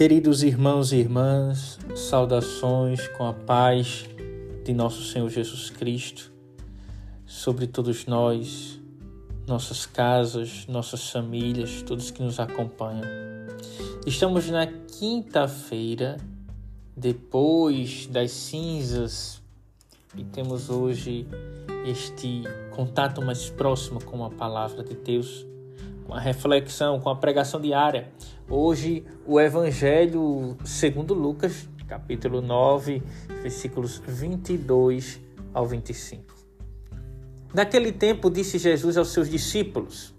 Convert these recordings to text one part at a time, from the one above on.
Queridos irmãos e irmãs, saudações com a paz de nosso Senhor Jesus Cristo sobre todos nós, nossas casas, nossas famílias, todos que nos acompanham. Estamos na quinta-feira, depois das cinzas, e temos hoje este contato mais próximo com a palavra de Deus com a reflexão, com a pregação diária. Hoje, o Evangelho segundo Lucas, capítulo 9, versículos 22 ao 25. Naquele tempo, disse Jesus aos seus discípulos: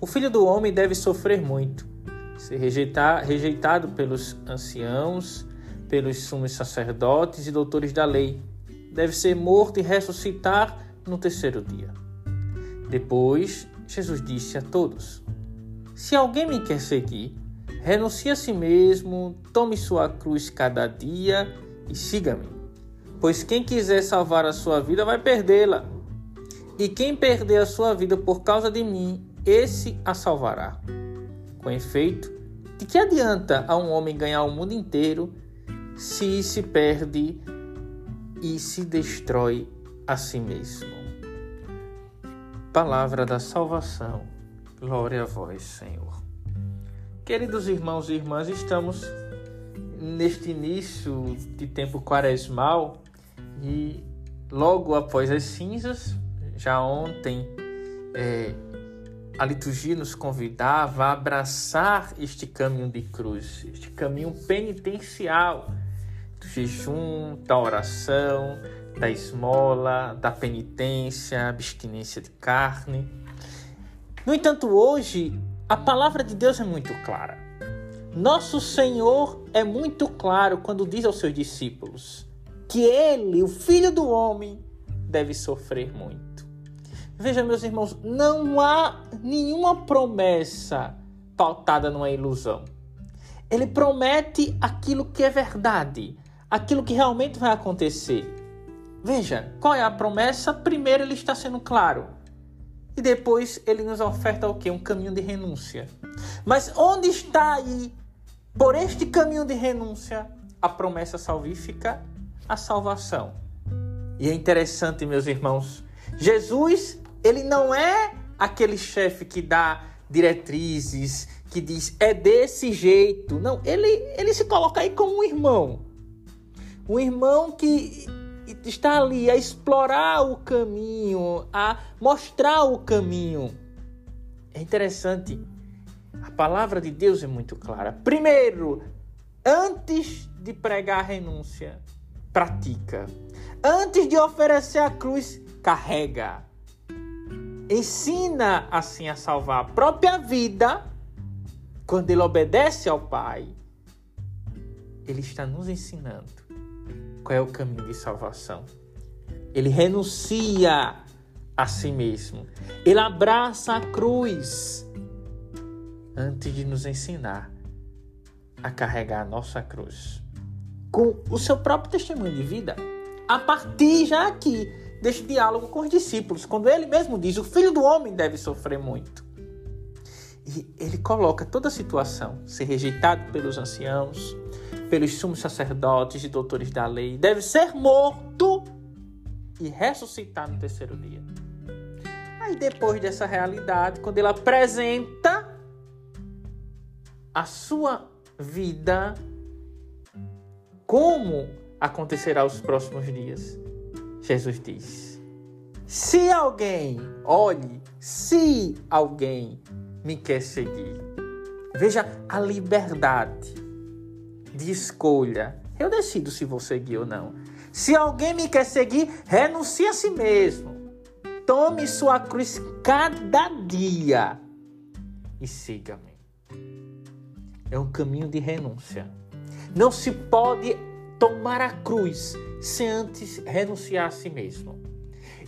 O filho do homem deve sofrer muito, ser rejeitado pelos anciãos, pelos sumos sacerdotes e doutores da lei. Deve ser morto e ressuscitar no terceiro dia. Depois Jesus disse a todos: Se alguém me quer seguir, renuncie a si mesmo, tome sua cruz cada dia e siga-me. Pois quem quiser salvar a sua vida vai perdê-la. E quem perder a sua vida por causa de mim, esse a salvará. Com efeito, de que adianta a um homem ganhar o mundo inteiro se se perde e se destrói a si mesmo? Palavra da salvação. Glória a vós, Senhor. Queridos irmãos e irmãs, estamos neste início de tempo quaresmal e logo após as cinzas, já ontem, é, a liturgia nos convidava a abraçar este caminho de cruz, este caminho penitencial do jejum, da oração, da esmola, da penitência, abstinência de carne. No entanto, hoje a palavra de Deus é muito clara. Nosso Senhor é muito claro quando diz aos seus discípulos que ele, o Filho do Homem, deve sofrer muito. Veja, meus irmãos, não há nenhuma promessa pautada numa ilusão. Ele promete aquilo que é verdade, aquilo que realmente vai acontecer. Veja, qual é a promessa? Primeiro ele está sendo claro. E depois ele nos oferta o quê? Um caminho de renúncia. Mas onde está aí, por este caminho de renúncia, a promessa salvífica? A salvação. E é interessante, meus irmãos, Jesus, ele não é aquele chefe que dá diretrizes, que diz é desse jeito. Não, ele, ele se coloca aí como um irmão. Um irmão que está ali a explorar o caminho, a mostrar o caminho. É interessante. A palavra de Deus é muito clara. Primeiro, antes de pregar a renúncia, pratica. Antes de oferecer a cruz, carrega. Ensina assim a salvar a própria vida quando ele obedece ao Pai. Ele está nos ensinando qual é o caminho de salvação. Ele renuncia a si mesmo. Ele abraça a cruz antes de nos ensinar a carregar a nossa cruz com o seu próprio testemunho de vida. A partir já aqui deste diálogo com os discípulos, quando ele mesmo diz: O filho do homem deve sofrer muito. E ele coloca toda a situação: ser rejeitado pelos anciãos, pelos sumos sacerdotes e doutores da lei, deve ser morto e ressuscitar no terceiro dia. Aí depois dessa realidade, quando ele apresenta a sua vida, como acontecerá os próximos dias, Jesus diz: Se alguém, olhe, se alguém me quer seguir, veja a liberdade de escolha. Eu decido se vou seguir ou não. Se alguém me quer seguir, renuncie a si mesmo. Tome sua cruz cada dia e siga-me. É um caminho de renúncia. Não se pode tomar a cruz sem antes renunciar a si mesmo.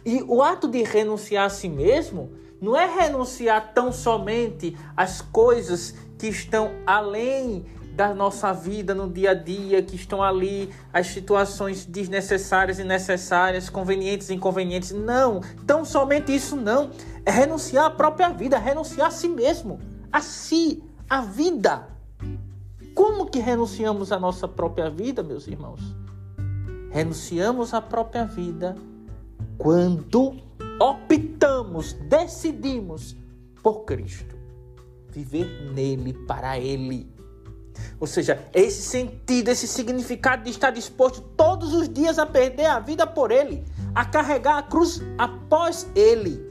E o ato de renunciar a si mesmo não é renunciar tão somente às coisas que estão além da nossa vida no dia a dia, que estão ali, as situações desnecessárias e necessárias, convenientes e inconvenientes. Não, tão somente isso não. É renunciar à própria vida, renunciar a si mesmo, a si, a vida. Como que renunciamos à nossa própria vida, meus irmãos? Renunciamos à própria vida quando optamos, decidimos por Cristo, viver nele, para Ele. Ou seja, esse sentido, esse significado de estar disposto todos os dias a perder a vida por Ele, a carregar a cruz após Ele.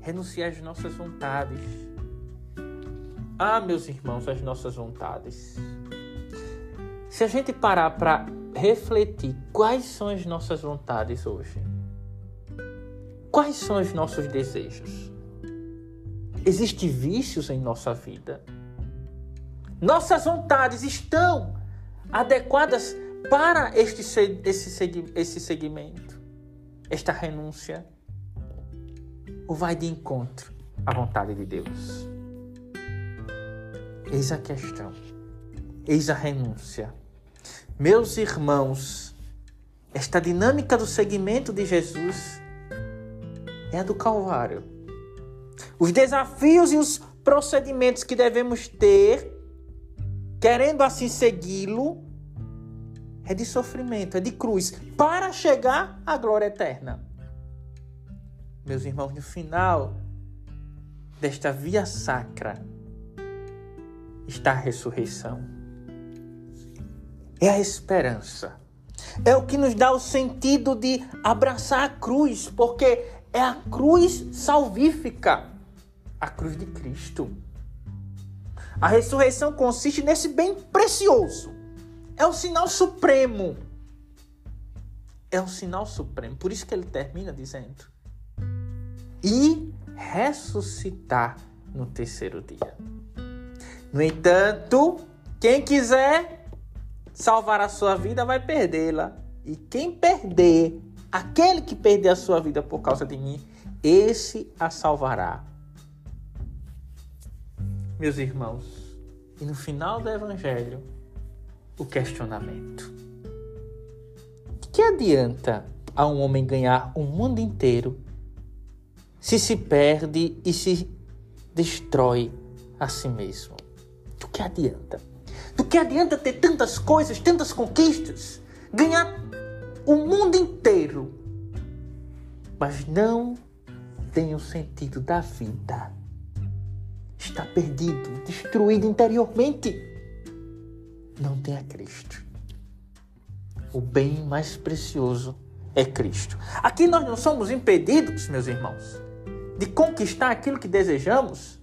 Renunciar às nossas vontades. Ah, meus irmãos, às nossas vontades. Se a gente parar para refletir quais são as nossas vontades hoje, quais são os nossos desejos, existem vícios em nossa vida? Nossas vontades estão adequadas para este, esse, esse segmento, esta renúncia? Ou vai de encontro à vontade de Deus? Eis a questão, eis a renúncia. Meus irmãos, esta dinâmica do segmento de Jesus é a do Calvário. Os desafios e os procedimentos que devemos ter, querendo assim segui-lo, é de sofrimento, é de cruz, para chegar à glória eterna. Meus irmãos, no final desta via sacra está a ressurreição. É a esperança. É o que nos dá o sentido de abraçar a cruz, porque é a cruz salvífica, a cruz de Cristo. A ressurreição consiste nesse bem precioso é o sinal supremo. É o sinal supremo. Por isso que ele termina dizendo: E ressuscitar no terceiro dia. No entanto, quem quiser salvar a sua vida vai perdê-la. E quem perder, aquele que perder a sua vida por causa de mim, esse a salvará. Meus irmãos, e no final do evangelho, o questionamento. Que adianta a um homem ganhar o mundo inteiro se se perde e se destrói a si mesmo? Do que adianta? Do que adianta ter tantas coisas, tantas conquistas, ganhar o mundo inteiro, mas não tem o sentido da vida? Está perdido, destruído interiormente não tem a Cristo. O bem mais precioso é Cristo. Aqui nós não somos impedidos, meus irmãos, de conquistar aquilo que desejamos,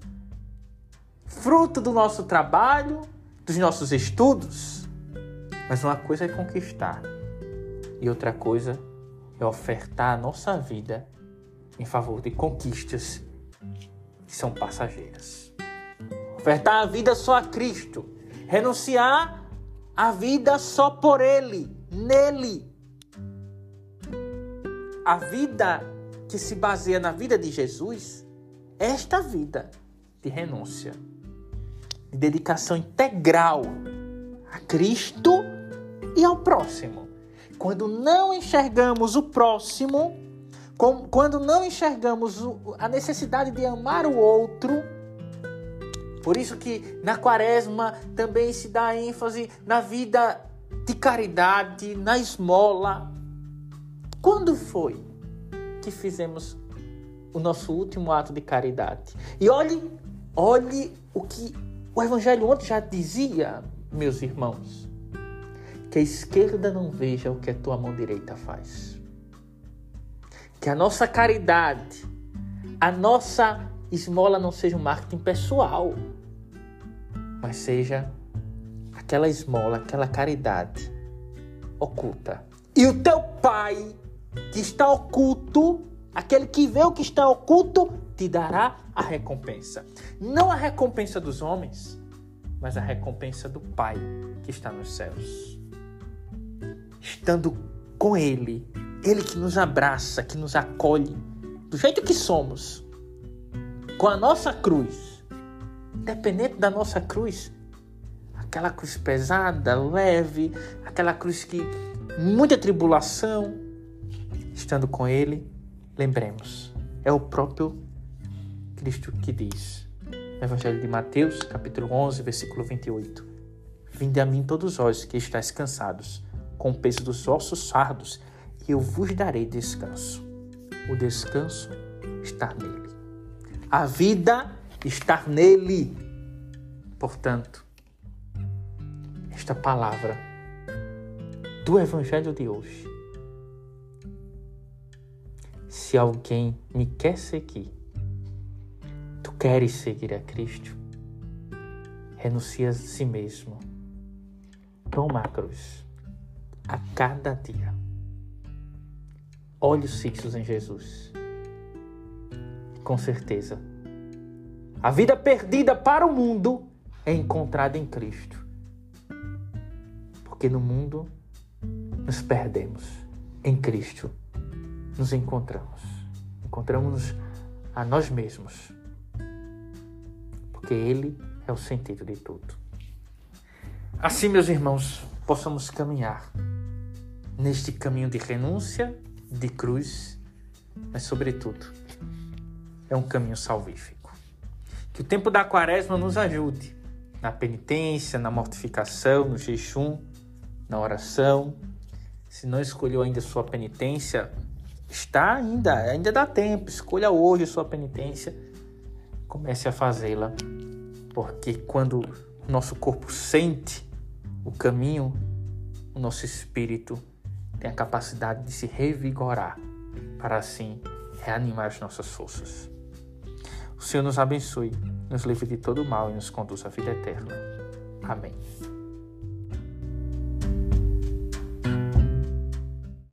fruto do nosso trabalho, dos nossos estudos. Mas uma coisa é conquistar e outra coisa é ofertar a nossa vida em favor de conquistas que são passageiras. Ofertar a vida só a Cristo, renunciar a vida só por Ele, nele. A vida que se baseia na vida de Jesus esta vida de renúncia, de dedicação integral a Cristo e ao próximo. Quando não enxergamos o próximo, quando não enxergamos a necessidade de amar o outro, por isso que na quaresma também se dá ênfase na vida de caridade, na esmola. Quando foi que fizemos o nosso último ato de caridade? E olhe, olhe o que o Evangelho ontem já dizia, meus irmãos. Que a esquerda não veja o que a tua mão direita faz. Que a nossa caridade, a nossa esmola não seja um marketing pessoal, mas seja aquela esmola, aquela caridade oculta. E o teu pai que está oculto, aquele que vê o que está oculto, te dará a recompensa. Não a recompensa dos homens, mas a recompensa do Pai que está nos céus. Estando com Ele, Ele que nos abraça, que nos acolhe, do jeito que somos, com a nossa cruz, dependente da nossa cruz, aquela cruz pesada, leve, aquela cruz que muita tribulação, estando com Ele, lembremos, é o próprio Cristo que diz: Evangelho de Mateus, capítulo 11, versículo 28. Vinde a mim todos vós que estáis cansados, com o peso dos vossos fardos, e eu vos darei descanso. O descanso está nele. A vida está nele. Portanto, esta palavra do Evangelho de hoje. Se alguém me quer seguir, tu queres seguir a Cristo, renuncia a si mesmo, toma a cruz a cada dia. Olhos fixos em Jesus. Com certeza, a vida perdida para o mundo é encontrada em Cristo. Porque no mundo nos perdemos, em Cristo nos encontramos. Encontramos a nós mesmos. Porque Ele é o sentido de tudo. Assim, meus irmãos, possamos caminhar neste caminho de renúncia, de cruz, mas, sobretudo, é um caminho salvífico. Que o tempo da quaresma nos ajude na penitência, na mortificação, no jejum, na oração. Se não escolheu ainda sua penitência, está ainda, ainda dá tempo. Escolha hoje sua penitência. Comece a fazê-la, porque quando o nosso corpo sente o caminho, o nosso espírito tem a capacidade de se revigorar para assim reanimar as nossas forças. O Senhor nos abençoe, nos livre de todo mal e nos conduz à vida eterna. Amém.